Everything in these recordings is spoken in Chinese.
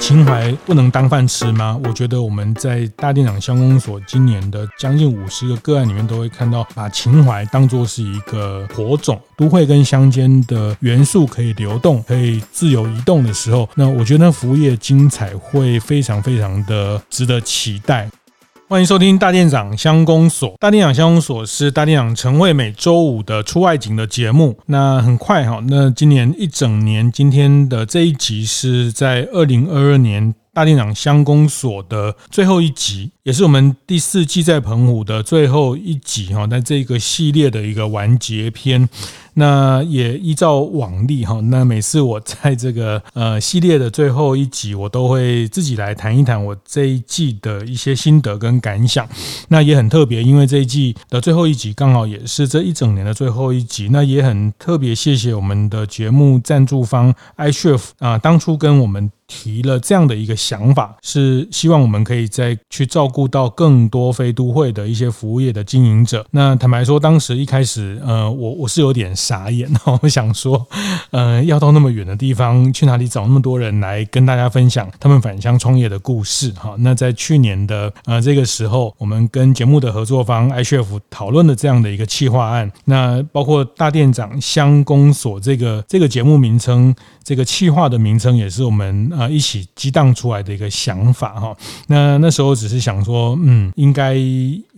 情怀不能当饭吃吗？我觉得我们在大店长乡公所今年的将近五十个个案里面，都会看到把情怀当作是一个火种，都会跟乡间的元素可以流动，可以自由移动的时候，那我觉得服务业精彩会非常非常的值得期待。欢迎收听大店长乡公所。大店长乡公所是大店长晨会每周五的出外景的节目。那很快哈，那今年一整年，今天的这一集是在二零二二年大店长乡公所的最后一集，也是我们第四季在澎湖的最后一集哈。那这个系列的一个完结篇。那也依照往例哈，那每次我在这个呃系列的最后一集，我都会自己来谈一谈我这一季的一些心得跟感想。那也很特别，因为这一季的最后一集刚好也是这一整年的最后一集。那也很特别，谢谢我们的节目赞助方 iChef 啊，当初跟我们提了这样的一个想法，是希望我们可以再去照顾到更多非都会的一些服务业的经营者。那坦白说，当时一开始呃，我我是有点。傻眼，我想说，呃，要到那么远的地方，去哪里找那么多人来跟大家分享他们返乡创业的故事？哈，那在去年的呃这个时候，我们跟节目的合作方 iChef 讨论了这样的一个企划案，那包括大店长乡公所这个这个节目名称。这个企划的名称也是我们啊一起激荡出来的一个想法哈。那那时候只是想说，嗯，应该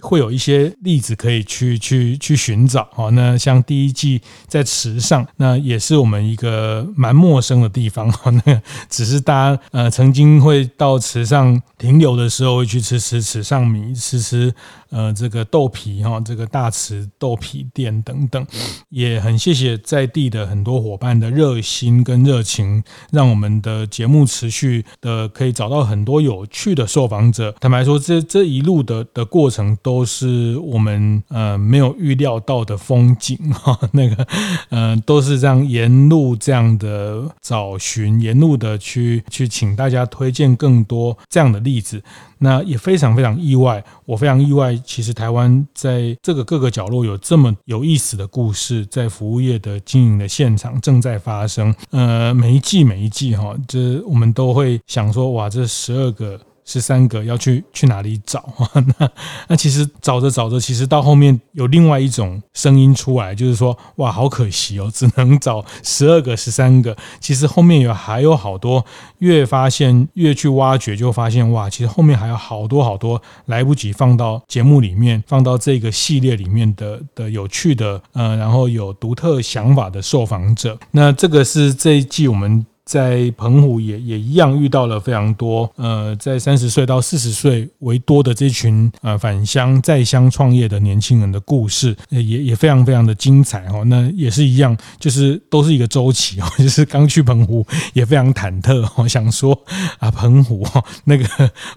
会有一些例子可以去去去寻找哈。那像第一季在池上，那也是我们一个蛮陌生的地方哈。那只是大家呃曾经会到池上停留的时候，会去吃吃池上米，吃吃。呃，这个豆皮哈，这个大池豆皮店等等，也很谢谢在地的很多伙伴的热心跟热情，让我们的节目持续的可以找到很多有趣的受访者。坦白说，这这一路的的过程都是我们呃没有预料到的风景 哈，那个呃都是这样沿路这样的找寻，沿路的去去请大家推荐更多这样的例子。那也非常非常意外，我非常意外。其实台湾在这个各个角落有这么有意思的故事，在服务业的经营的现场正在发生。呃，每一季每一季哈，这我们都会想说，哇，这十二个。十三个要去去哪里找？那那其实找着找着，其实到后面有另外一种声音出来，就是说，哇，好可惜哦，只能找十二个、十三个。其实后面有还有好多，越发现越去挖掘，就发现哇，其实后面还有好多好多来不及放到节目里面，放到这个系列里面的 的有趣的，呃，然后有独特想法的受访者。那这个是这一季我们。在澎湖也也一样遇到了非常多，呃，在三十岁到四十岁为多的这群呃返乡在乡创业的年轻人的故事，也也非常非常的精彩哈。那也是一样，就是都是一个周期哦，就是刚去澎湖也非常忐忑，我想说啊，澎湖那个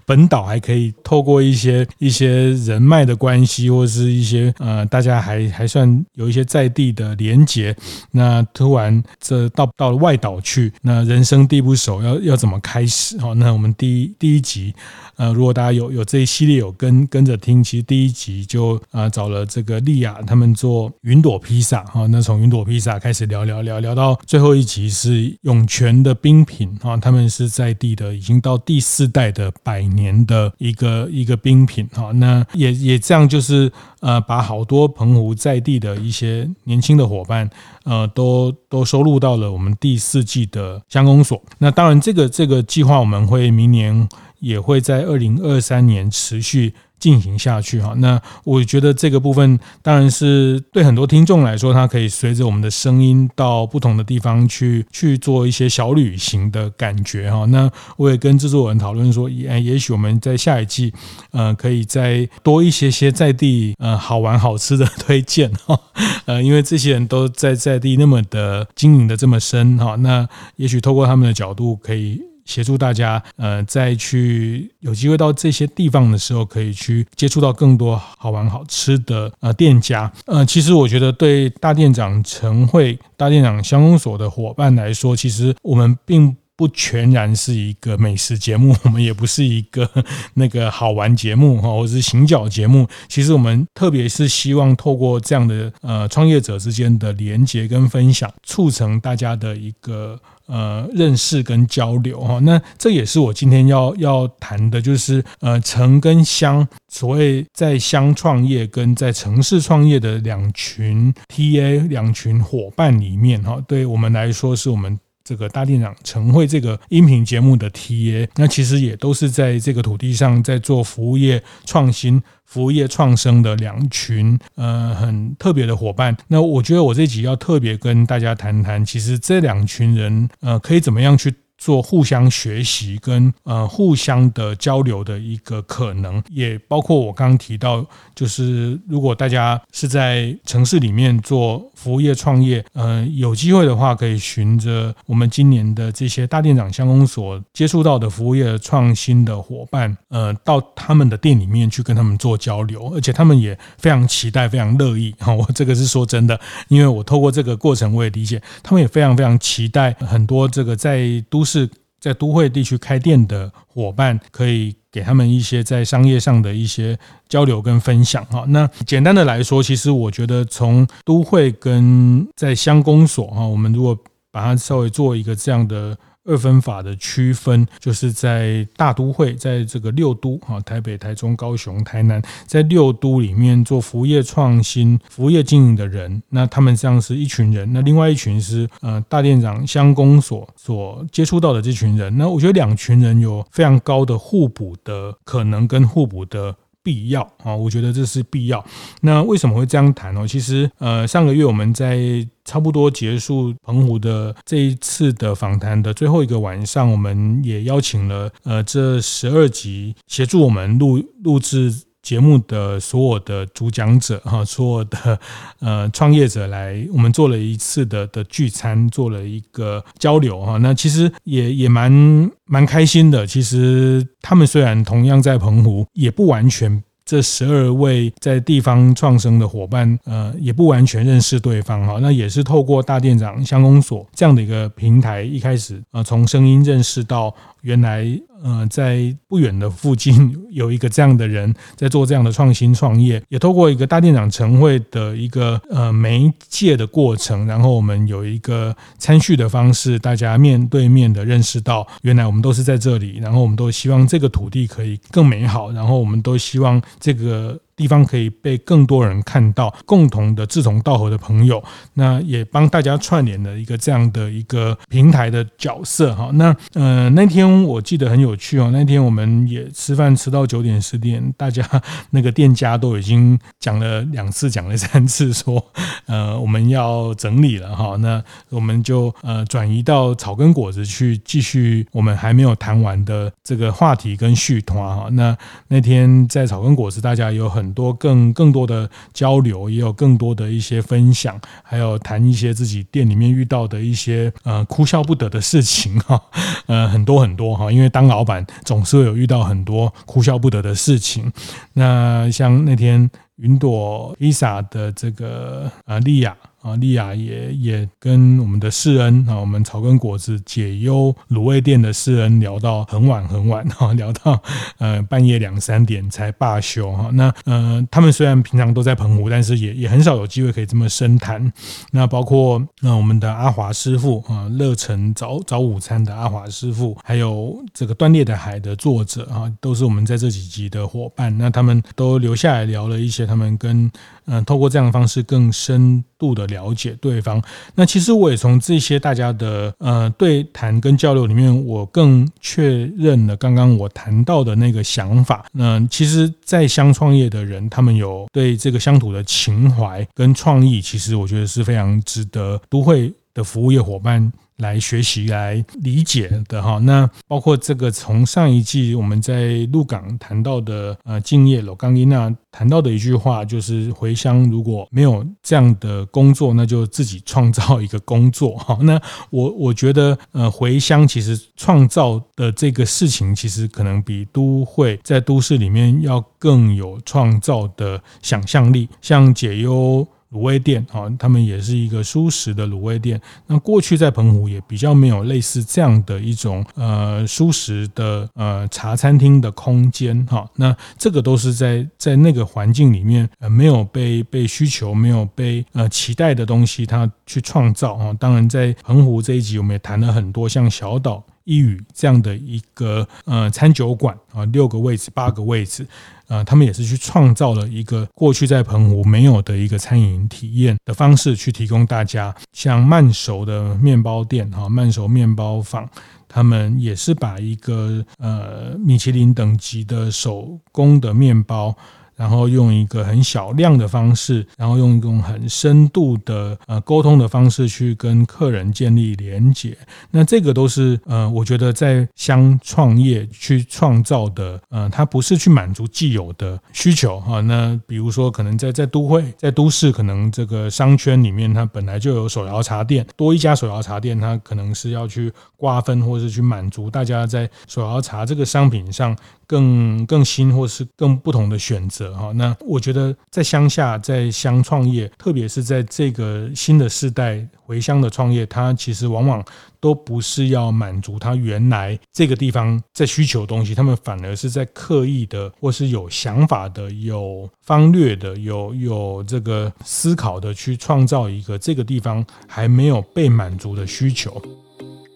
本岛还可以透过一些一些人脉的关系，或者是一些呃大家还还算有一些在地的连结，那突然这到到了外岛去，那人生地不熟，要要怎么开始？好，那我们第一第一集，呃，如果大家有有这一系列有跟跟着听，其实第一集就啊找了这个丽亚他们做云朵披萨，哈，那从云朵披萨开始聊聊聊聊到最后一集是涌泉的冰品，哈，他们是在地的，已经到第四代的百年的一个一个冰品，哈，那也也这样就是呃把好多澎湖在地的一些年轻的伙伴，呃，都都收录到了我们第四季的。乡公所，那当然，这个这个计划我们会明年也会在二零二三年持续。进行下去哈，那我觉得这个部分当然是对很多听众来说，它可以随着我们的声音到不同的地方去去做一些小旅行的感觉哈。那我也跟制作人讨论说，也也许我们在下一季，呃，可以再多一些些在地呃好玩好吃的推荐哈，呃，因为这些人都在在地那么的经营的这么深哈，那也许透过他们的角度可以。协助大家，呃，再去有机会到这些地方的时候，可以去接触到更多好玩好吃的呃店家。呃，其实我觉得对大店长晨会、大店长乡公所的伙伴来说，其实我们并不全然是一个美食节目，我们也不是一个 那个好玩节目哈，或者是行脚节目。其实我们特别是希望透过这样的呃创业者之间的连接跟分享，促成大家的一个呃认识跟交流哈。那这也是我今天要要谈的，就是呃城跟乡，所谓在乡创业跟在城市创业的两群 TA 两群伙伴里面哈，对我们来说是我们。这个大店长陈慧这个音频节目的 TA，那其实也都是在这个土地上在做服务业创新、服务业创生的两群呃很特别的伙伴。那我觉得我这集要特别跟大家谈谈，其实这两群人呃可以怎么样去。做互相学习跟呃互相的交流的一个可能，也包括我刚刚提到，就是如果大家是在城市里面做服务业创业，呃，有机会的话，可以循着我们今年的这些大店长乡公所接触到的服务业创新的伙伴，呃，到他们的店里面去跟他们做交流，而且他们也非常期待、非常乐意。哈，我这个是说真的，因为我透过这个过程，我也理解他们也非常非常期待很多这个在都市。是在都会地区开店的伙伴，可以给他们一些在商业上的一些交流跟分享哈。那简单的来说，其实我觉得从都会跟在乡公所哈，我们如果把它稍微做一个这样的。二分法的区分，就是在大都会，在这个六都啊，台北、台中、高雄、台南，在六都里面做服务业创新、服务业经营的人，那他们这样是一群人。那另外一群是呃大店长乡公所所接触到的这群人。那我觉得两群人有非常高的互补的可能跟互补的必要啊，我觉得这是必要。那为什么会这样谈呢？其实呃上个月我们在。差不多结束澎湖的这一次的访谈的最后一个晚上，我们也邀请了呃这十二集协助我们录录制节目的所有的主讲者哈，所有的呃创业者来，我们做了一次的的聚餐，做了一个交流哈。那其实也也蛮蛮开心的。其实他们虽然同样在澎湖，也不完全。这十二位在地方创生的伙伴，呃，也不完全认识对方哈。那也是透过大店长乡公所这样的一个平台，一开始呃，从声音认识到原来。呃，在不远的附近有一个这样的人在做这样的创新创业，也透过一个大店长晨会的一个呃媒介的过程，然后我们有一个参叙的方式，大家面对面的认识到，原来我们都是在这里，然后我们都希望这个土地可以更美好，然后我们都希望这个。地方可以被更多人看到，共同的志同道合的朋友，那也帮大家串联了一个这样的一个平台的角色哈。那呃那天我记得很有趣哦，那天我们也吃饭吃到九点十点，大家那个店家都已经讲了两次，讲了三次，说 呃我们要整理了哈。那我们就呃转移到草根果子去继续我们还没有谈完的这个话题跟续团哈。那那天在草根果子，大家有很很多更更多的交流，也有更多的一些分享，还有谈一些自己店里面遇到的一些呃哭笑不得的事情 哈，呃很多很多哈，因为当老板总是会有遇到很多哭笑不得的事情。那像那天云朵伊莎的这个啊莉亚。啊，莉亚也也跟我们的世恩啊，我们草根果子解忧卤味店的世恩聊到很晚很晚哈，聊到呃半夜两三点才罢休哈。那呃，他们虽然平常都在澎湖，但是也也很少有机会可以这么深谈。那包括那我们的阿华师傅啊，乐城早早午餐的阿华师傅，还有这个断裂的海的作者啊，都是我们在这几集的伙伴。那他们都留下来聊了一些他们跟嗯、透过这样的方式更深度的。了解对方，那其实我也从这些大家的呃对谈跟交流里面，我更确认了刚刚我谈到的那个想法。那其实，在乡创业的人，他们有对这个乡土的情怀跟创意，其实我觉得是非常值得都会的服务业伙伴来学习、来理解的哈。那包括这个从上一季我们在鹿港谈到的呃，敬业罗冈伊娜谈到的一句话，就是回乡如果没有这样的工作，那就自己创造一个工作哈。那我我觉得呃，回乡其实创造的这个事情，其实可能比都会在都市里面要更有创造的想象力，像解忧。卤味店啊，他们也是一个蔬食的卤味店。那过去在澎湖也比较没有类似这样的一种呃蔬食的呃茶餐厅的空间哈。那这个都是在在那个环境里面呃没有被被需求、没有被呃期待的东西，它去创造啊。当然，在澎湖这一集我们也谈了很多，像小岛一屿这样的一个呃餐酒馆啊，六个位置、八个位置。啊，他们也是去创造了一个过去在澎湖没有的一个餐饮体验的方式，去提供大家。像慢熟的面包店，哈，慢熟面包坊，他们也是把一个呃米其林等级的手工的面包。然后用一个很小量的方式，然后用一种很深度的呃沟通的方式去跟客人建立连接。那这个都是呃，我觉得在乡创业去创造的，呃，它不是去满足既有的需求哈。那比如说，可能在在都会，在都市，可能这个商圈里面，它本来就有手摇茶店，多一家手摇茶店，它可能是要去瓜分，或是去满足大家在手摇茶这个商品上。更更新或是更不同的选择哈，那我觉得在乡下在乡创业，特别是在这个新的世代回乡的创业，它其实往往都不是要满足他原来这个地方在需求的东西，他们反而是在刻意的或是有想法的、有方略的、有有这个思考的去创造一个这个地方还没有被满足的需求。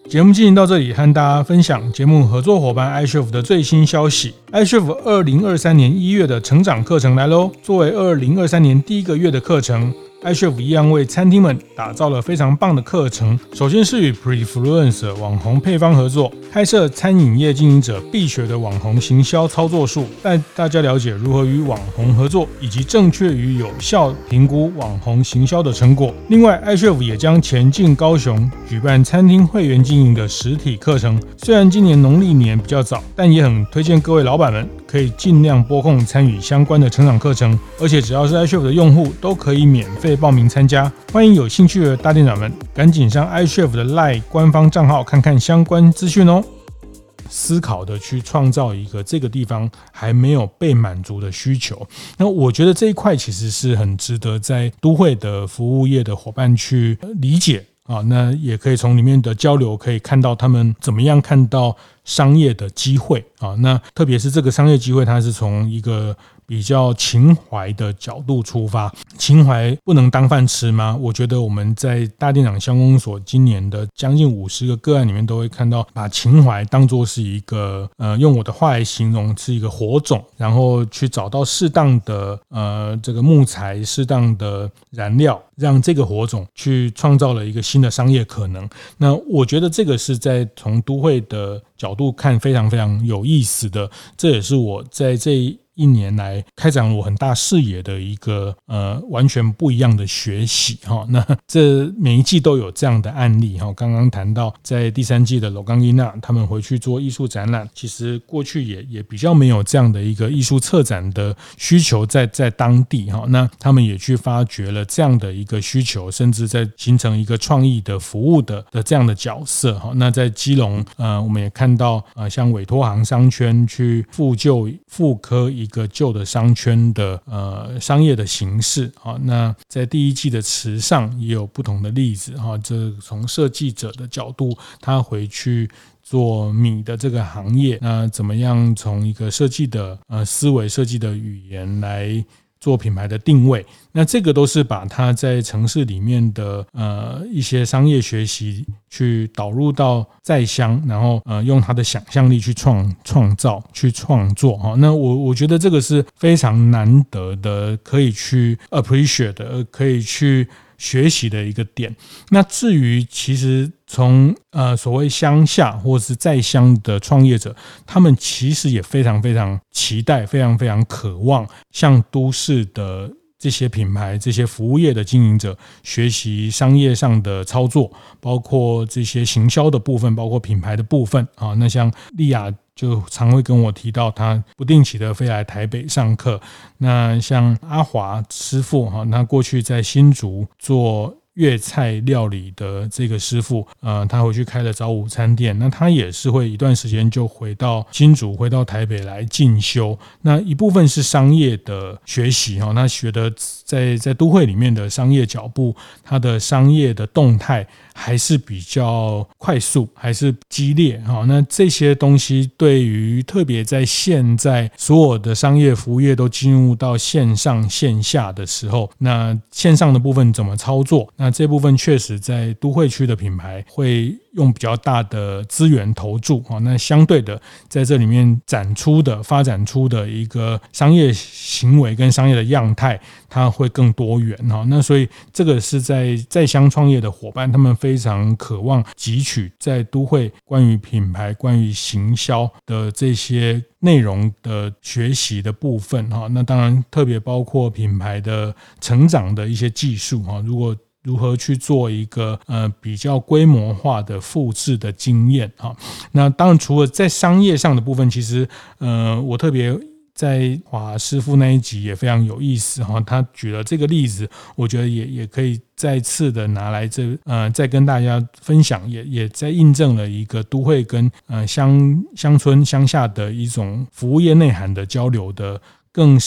节目进行到这里，和大家分享节目合作伙伴 iCHEF 的最新消息。iCHEF 二零二三年一月的成长课程来喽！作为二零二三年第一个月的课程。iCHEF 一样为餐厅们打造了非常棒的课程。首先是与 Prefluence 网红配方合作，开设餐饮业经营者必学的网红行销操作术，带大家了解如何与网红合作，以及正确与有效评估网红行销的成果。另外，iCHEF 也将前进高雄举办餐厅会员经营的实体课程。虽然今年农历年比较早，但也很推荐各位老板们可以尽量拨空参与相关的成长课程，而且只要是 iCHEF 的用户都可以免费。报名参加，欢迎有兴趣的大店长们赶紧上 iCHEF 的 LINE 官方账号看看相关资讯哦。思考的去创造一个这个地方还没有被满足的需求，那我觉得这一块其实是很值得在都会的服务业的伙伴去理解啊。那也可以从里面的交流可以看到他们怎么样看到商业的机会啊。那特别是这个商业机会，它是从一个。比较情怀的角度出发，情怀不能当饭吃吗？我觉得我们在大店长乡公所今年的将近五十个个案里面，都会看到把情怀当作是一个呃，用我的话来形容是一个火种，然后去找到适当的呃这个木材、适当的燃料，让这个火种去创造了一个新的商业可能。那我觉得这个是在从都会的角度看非常非常有意思的，这也是我在这一。年来开展我很大视野的一个呃完全不一样的学习哈，那这每一季都有这样的案例哈。刚刚谈到在第三季的罗冈伊娜，他们回去做艺术展览，其实过去也也比较没有这样的一个艺术策展的需求在在当地哈。那他们也去发掘了这样的一个需求，甚至在形成一个创意的服务的的这样的角色哈。那在基隆呃，我们也看到呃，像委托行商圈去复旧复刻一。一个旧的商圈的呃商业的形式啊，那在第一季的池上也有不同的例子哈。这从设计者的角度，他回去做米的这个行业，那怎么样从一个设计的呃思维、设计的语言来做品牌的定位，那这个都是把他在城市里面的呃一些商业学习去导入到在乡，然后呃用他的想象力去创创造、去创作哈。那我我觉得这个是非常难得的，可以去 appreciate 的，可以去。学习的一个点。那至于其实从呃所谓乡下或是在乡的创业者，他们其实也非常非常期待，非常非常渴望像都市的这些品牌、这些服务业的经营者学习商业上的操作，包括这些行销的部分，包括品牌的部分啊。那像丽雅就常会跟我提到，她不定期的飞来台北上课。那像阿华师傅哈，那过去在新竹做。粤菜料理的这个师傅，呃，他回去开了早午餐店，那他也是会一段时间就回到新竹，回到台北来进修。那一部分是商业的学习哈，那学的在在都会里面的商业脚步，他的商业的动态还是比较快速，还是激烈哈。那这些东西对于特别在现在所有的商业服务业都进入到线上线下的时候，那线上的部分怎么操作？那这部分确实在都会区的品牌会用比较大的资源投注啊，那相对的在这里面展出的、发展出的一个商业行为跟商业的样态，它会更多元哈。那所以这个是在在乡创业的伙伴，他们非常渴望汲取在都会关于品牌、关于行销的这些内容的学习的部分哈。那当然特别包括品牌的成长的一些技术哈。如果如何去做一个呃比较规模化的复制的经验哈？那当然除了在商业上的部分，其实呃我特别在华师傅那一集也非常有意思哈。他举了这个例子，我觉得也也可以再次的拿来这呃再跟大家分享，也也在印证了一个都会跟呃乡乡村乡下的一种服务业内涵的交流的。更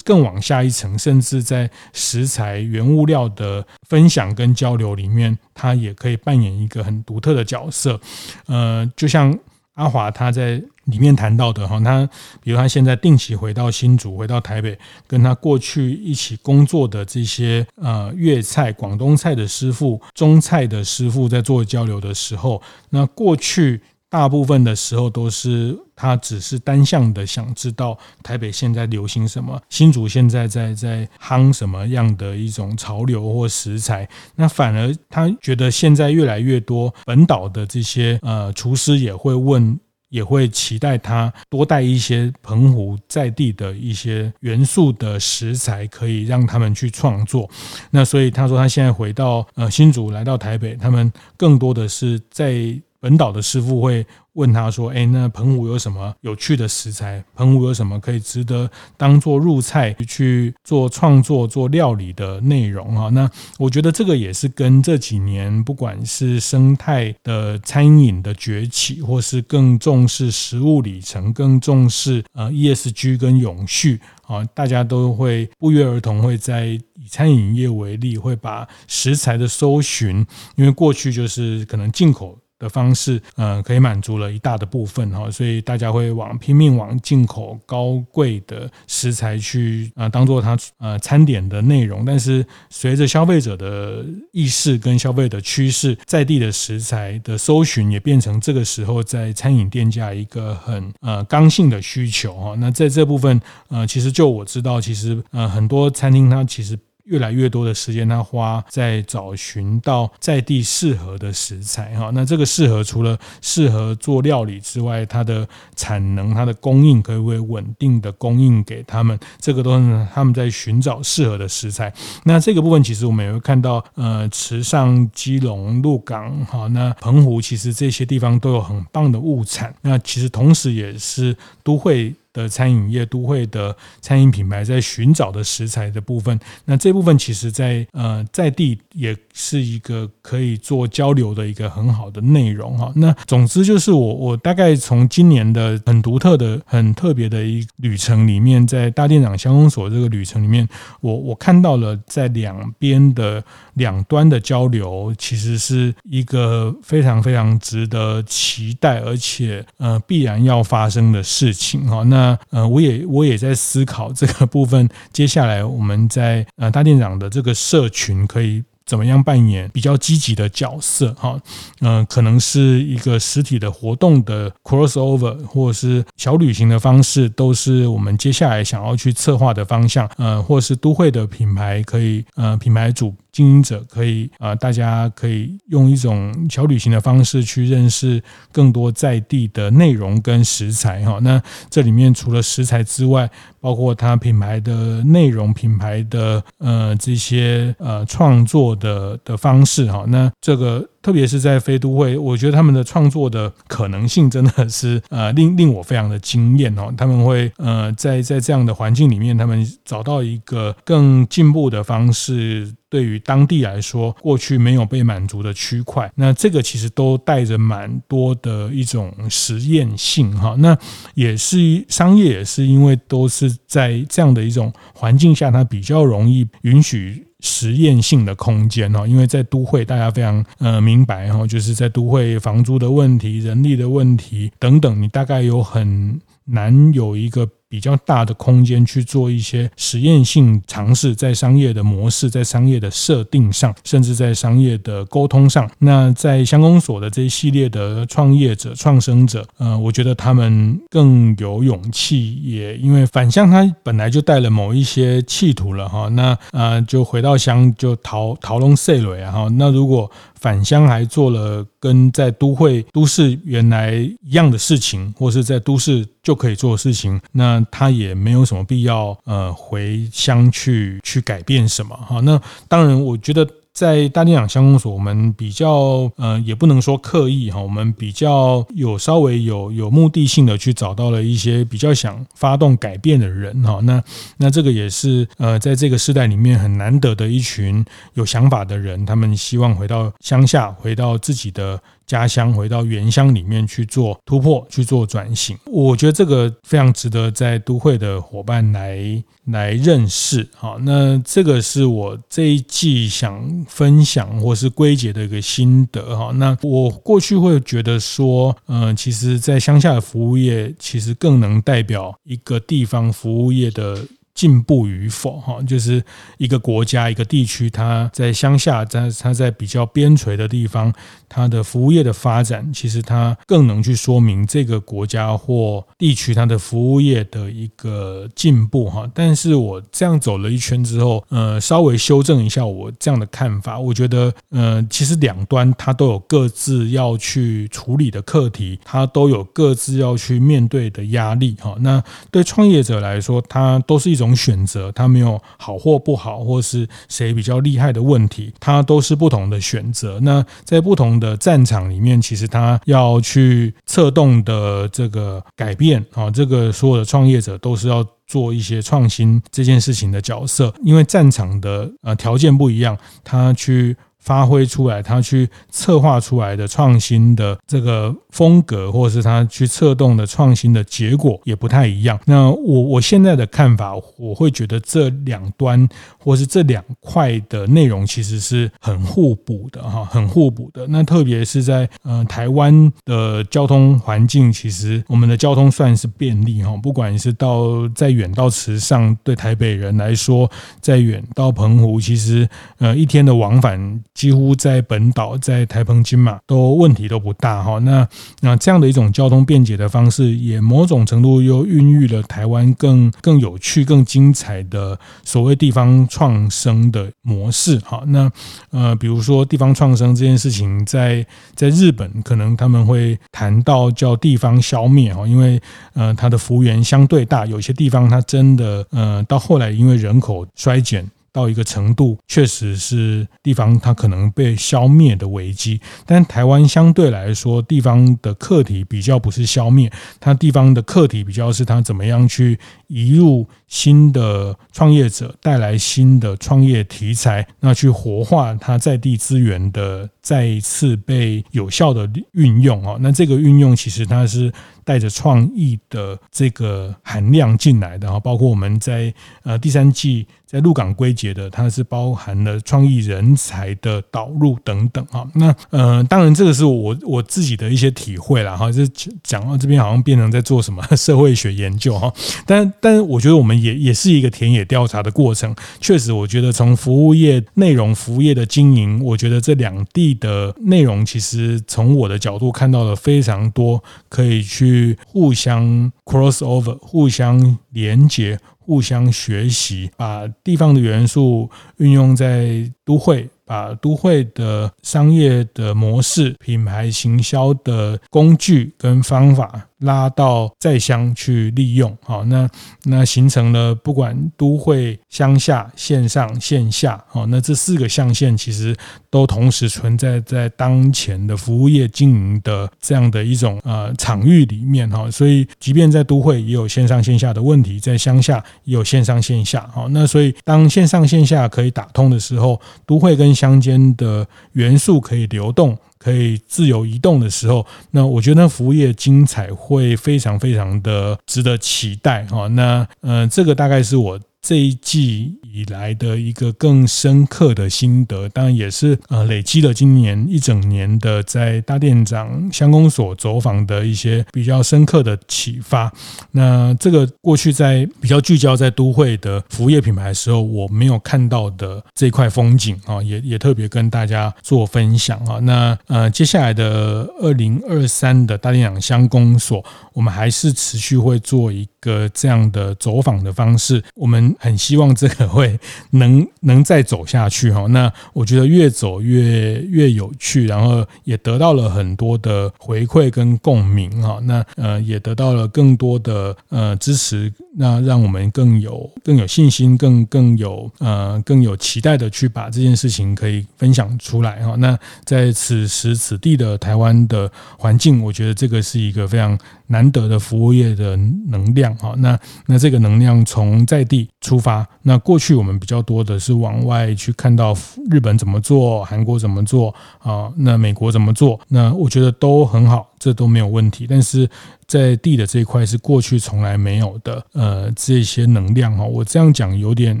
更往下一层，甚至在食材原物料的分享跟交流里面，它也可以扮演一个很独特的角色。呃，就像阿华他在里面谈到的哈，他比如他现在定期回到新竹，回到台北，跟他过去一起工作的这些呃粤菜、广东菜的师傅、中菜的师傅在做交流的时候，那过去。大部分的时候都是他只是单向的想知道台北现在流行什么，新竹现在在在夯什么样的一种潮流或食材，那反而他觉得现在越来越多本岛的这些呃厨师也会问，也会期待他多带一些澎湖在地的一些元素的食材，可以让他们去创作。那所以他说他现在回到呃新竹来到台北，他们更多的是在。本岛的师傅会问他说：“哎，那澎湖有什么有趣的食材？澎湖有什么可以值得当做入菜去做创作、做料理的内容？”哈，那我觉得这个也是跟这几年不管是生态的餐饮的崛起，或是更重视食物里程、更重视呃 ESG 跟永续啊，大家都会不约而同会在以餐饮业为例，会把食材的搜寻，因为过去就是可能进口。的方式，呃，可以满足了一大的部分哈，所以大家会往拼命往进口高贵的食材去，呃，当做它呃餐点的内容。但是随着消费者的意识跟消费的趋势，在地的食材的搜寻也变成这个时候在餐饮店家一个很呃刚性的需求哈。那在这部分，呃，其实就我知道，其实呃很多餐厅它其实。越来越多的时间，他花在找寻到在地适合的食材哈。那这个适合除了适合做料理之外，它的产能、它的供应可不可以稳定的供应给他们？这个都是他们在寻找适合的食材。那这个部分其实我们也会看到，呃，池上、基隆、鹿港哈，那澎湖其实这些地方都有很棒的物产。那其实同时也是都会。的餐饮业都会的餐饮品牌在寻找的食材的部分，那这部分其实在呃在地也是一个可以做交流的一个很好的内容哈。那总之就是我我大概从今年的很独特的、很特别的一旅程里面，在大店长乡公所这个旅程里面，我我看到了在两边的两端的交流，其实是一个非常非常值得期待，而且呃必然要发生的事情哈。那那呃，我也我也在思考这个部分。接下来我们在呃大店长的这个社群可以怎么样扮演比较积极的角色？哈，嗯，可能是一个实体的活动的 crossover，或者是小旅行的方式，都是我们接下来想要去策划的方向。呃，或是都会的品牌可以呃品牌主经营者可以啊，大家可以用一种小旅行的方式去认识更多在地的内容跟食材哈。那这里面除了食材之外，包括它品牌的内容、品牌的呃这些呃创作的的方式哈。那这个。特别是在非都会，我觉得他们的创作的可能性真的是呃令令我非常的惊艳哦。他们会呃在在这样的环境里面，他们找到一个更进步的方式，对于当地来说过去没有被满足的区块，那这个其实都带着蛮多的一种实验性哈。那也是商业，也是因为都是在这样的一种环境下，它比较容易允许。实验性的空间哈，因为在都会，大家非常呃明白哈，就是在都会房租的问题、人力的问题等等，你大概有很难有一个。比较大的空间去做一些实验性尝试，在商业的模式、在商业的设定上，甚至在商业的沟通上，那在乡公所的这一系列的创业者、创生者，呃，我觉得他们更有勇气，也因为返乡，他本来就带了某一些企图了哈，那呃，就回到乡就逃逃龙碎蕊啊哈，那如果。返乡还做了跟在都会都市原来一样的事情，或是在都市就可以做的事情，那他也没有什么必要呃回乡去去改变什么哈。那当然，我觉得。在大店长乡公所，我们比较呃，也不能说刻意哈，我们比较有稍微有有目的性的去找到了一些比较想发动改变的人哈。那那这个也是呃，在这个时代里面很难得的一群有想法的人，他们希望回到乡下，回到自己的。家乡回到原乡里面去做突破，去做转型，我觉得这个非常值得在都会的伙伴来来认识。好，那这个是我这一季想分享或是归结的一个心得。哈，那我过去会觉得说，嗯，其实，在乡下的服务业，其实更能代表一个地方服务业的。进步与否，哈，就是一个国家、一个地区，它在乡下，在它在比较边陲的地方，它的服务业的发展，其实它更能去说明这个国家或地区它的服务业的一个进步，哈。但是我这样走了一圈之后，呃，稍微修正一下我这样的看法，我觉得，呃，其实两端它都有各自要去处理的课题，它都有各自要去面对的压力，哈。那对创业者来说，它都是一种。种选择，它没有好或不好，或是谁比较厉害的问题，它都是不同的选择。那在不同的战场里面，其实它要去策动的这个改变啊，这个所有的创业者都是要做一些创新这件事情的角色，因为战场的呃条件不一样，他去。发挥出来，他去策划出来的创新的这个风格，或是他去策动的创新的结果也不太一样。那我我现在的看法，我会觉得这两端或是这两块的内容其实是很互补的哈，很互补的。那特别是在呃台湾的交通环境，其实我们的交通算是便利哈，不管是到再远到池上，对台北人来说，再远到澎湖，其实呃一天的往返。几乎在本岛、在台澎金马都问题都不大哈。那那这样的一种交通便捷的方式，也某种程度又孕育了台湾更更有趣、更精彩的所谓地方创生的模式哈。那呃，比如说地方创生这件事情，在在日本可能他们会谈到叫地方消灭哈，因为呃它的幅员相对大，有些地方它真的呃到后来因为人口衰减。到一个程度，确实是地方它可能被消灭的危机。但台湾相对来说，地方的课题比较不是消灭，它地方的课题比较是它怎么样去移入新的创业者，带来新的创业题材，那去活化它在地资源的再一次被有效的运用哦。那这个运用其实它是带着创意的这个含量进来的哈，包括我们在呃第三季。在鹿港归结的，它是包含了创意人才的导入等等哈。那呃，当然这个是我我自己的一些体会啦哈。就讲到这边好像变成在做什么 社会学研究哈。但但我觉得我们也也是一个田野调查的过程。确实，我觉得从服务业内容、服务业的经营，我觉得这两地的内容，其实从我的角度看到了非常多可以去互相 cross over、互相连接、互相学习，把地方的元素运用在都会。把都会的商业的模式、品牌行销的工具跟方法，拉到在乡去利用，好，那那形成了不管都会、乡下、线上、线下，好，那这四个象限其实都同时存在在当前的服务业经营的这样的一种呃场域里面，哈，所以即便在都会也有线上线下的问题，在乡下也有线上线下，好，那所以当线上线下可以打通的时候，都会跟乡间的元素可以流动。可以自由移动的时候，那我觉得服务业精彩会非常非常的值得期待哈。那嗯，这个大概是我。这一季以来的一个更深刻的心得，当然也是呃累积了今年一整年的在大店长乡公所走访的一些比较深刻的启发。那这个过去在比较聚焦在都会的服务业品牌的时候，我没有看到的这块风景啊，也也特别跟大家做分享啊。那呃接下来的二零二三的大店长乡公所，我们还是持续会做一个这样的走访的方式，我们。很希望这个会能 能再走下去哈，那我觉得越走越越有趣，然后也得到了很多的回馈跟共鸣哈，那呃也得到了更多的呃支持，那让我们更有更有信心，更更有呃更有期待的去把这件事情可以分享出来哈。那在此时此地的台湾的环境，我觉得这个是一个非常。难得的服务业的能量哈，那那这个能量从在地出发，那过去我们比较多的是往外去看到日本怎么做，韩国怎么做啊，那美国怎么做，那我觉得都很好，这都没有问题。但是在地的这一块是过去从来没有的，呃，这些能量哈，我这样讲有点。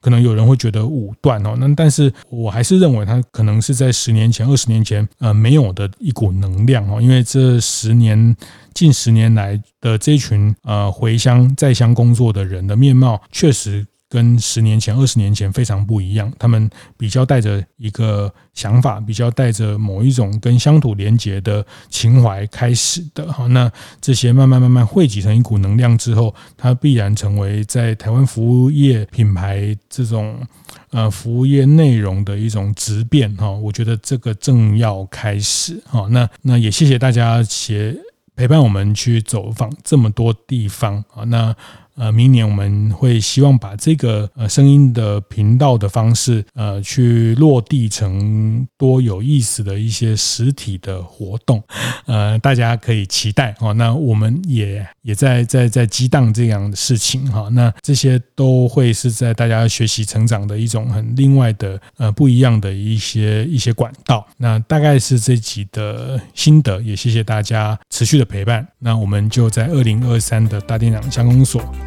可能有人会觉得武断哦，那但是我还是认为他可能是在十年前、二十年前呃没有的一股能量哦，因为这十年近十年来的这群呃回乡在乡工作的人的面貌确实。跟十年前、二十年前非常不一样，他们比较带着一个想法，比较带着某一种跟乡土连结的情怀开始的哈。那这些慢慢慢慢汇集成一股能量之后，它必然成为在台湾服务业品牌这种呃服务业内容的一种质变哈。我觉得这个正要开始哈。那那也谢谢大家写陪伴我们去走访这么多地方啊。那。呃，明年我们会希望把这个呃声音的频道的方式，呃，去落地成多有意思的一些实体的活动，呃，大家可以期待哦。那我们也也在在在激荡这样的事情哈。那这些都会是在大家学习成长的一种很另外的呃不一样的一些一些管道。那大概是这集的心得，也谢谢大家持续的陪伴。那我们就在二零二三的大店长乡公所。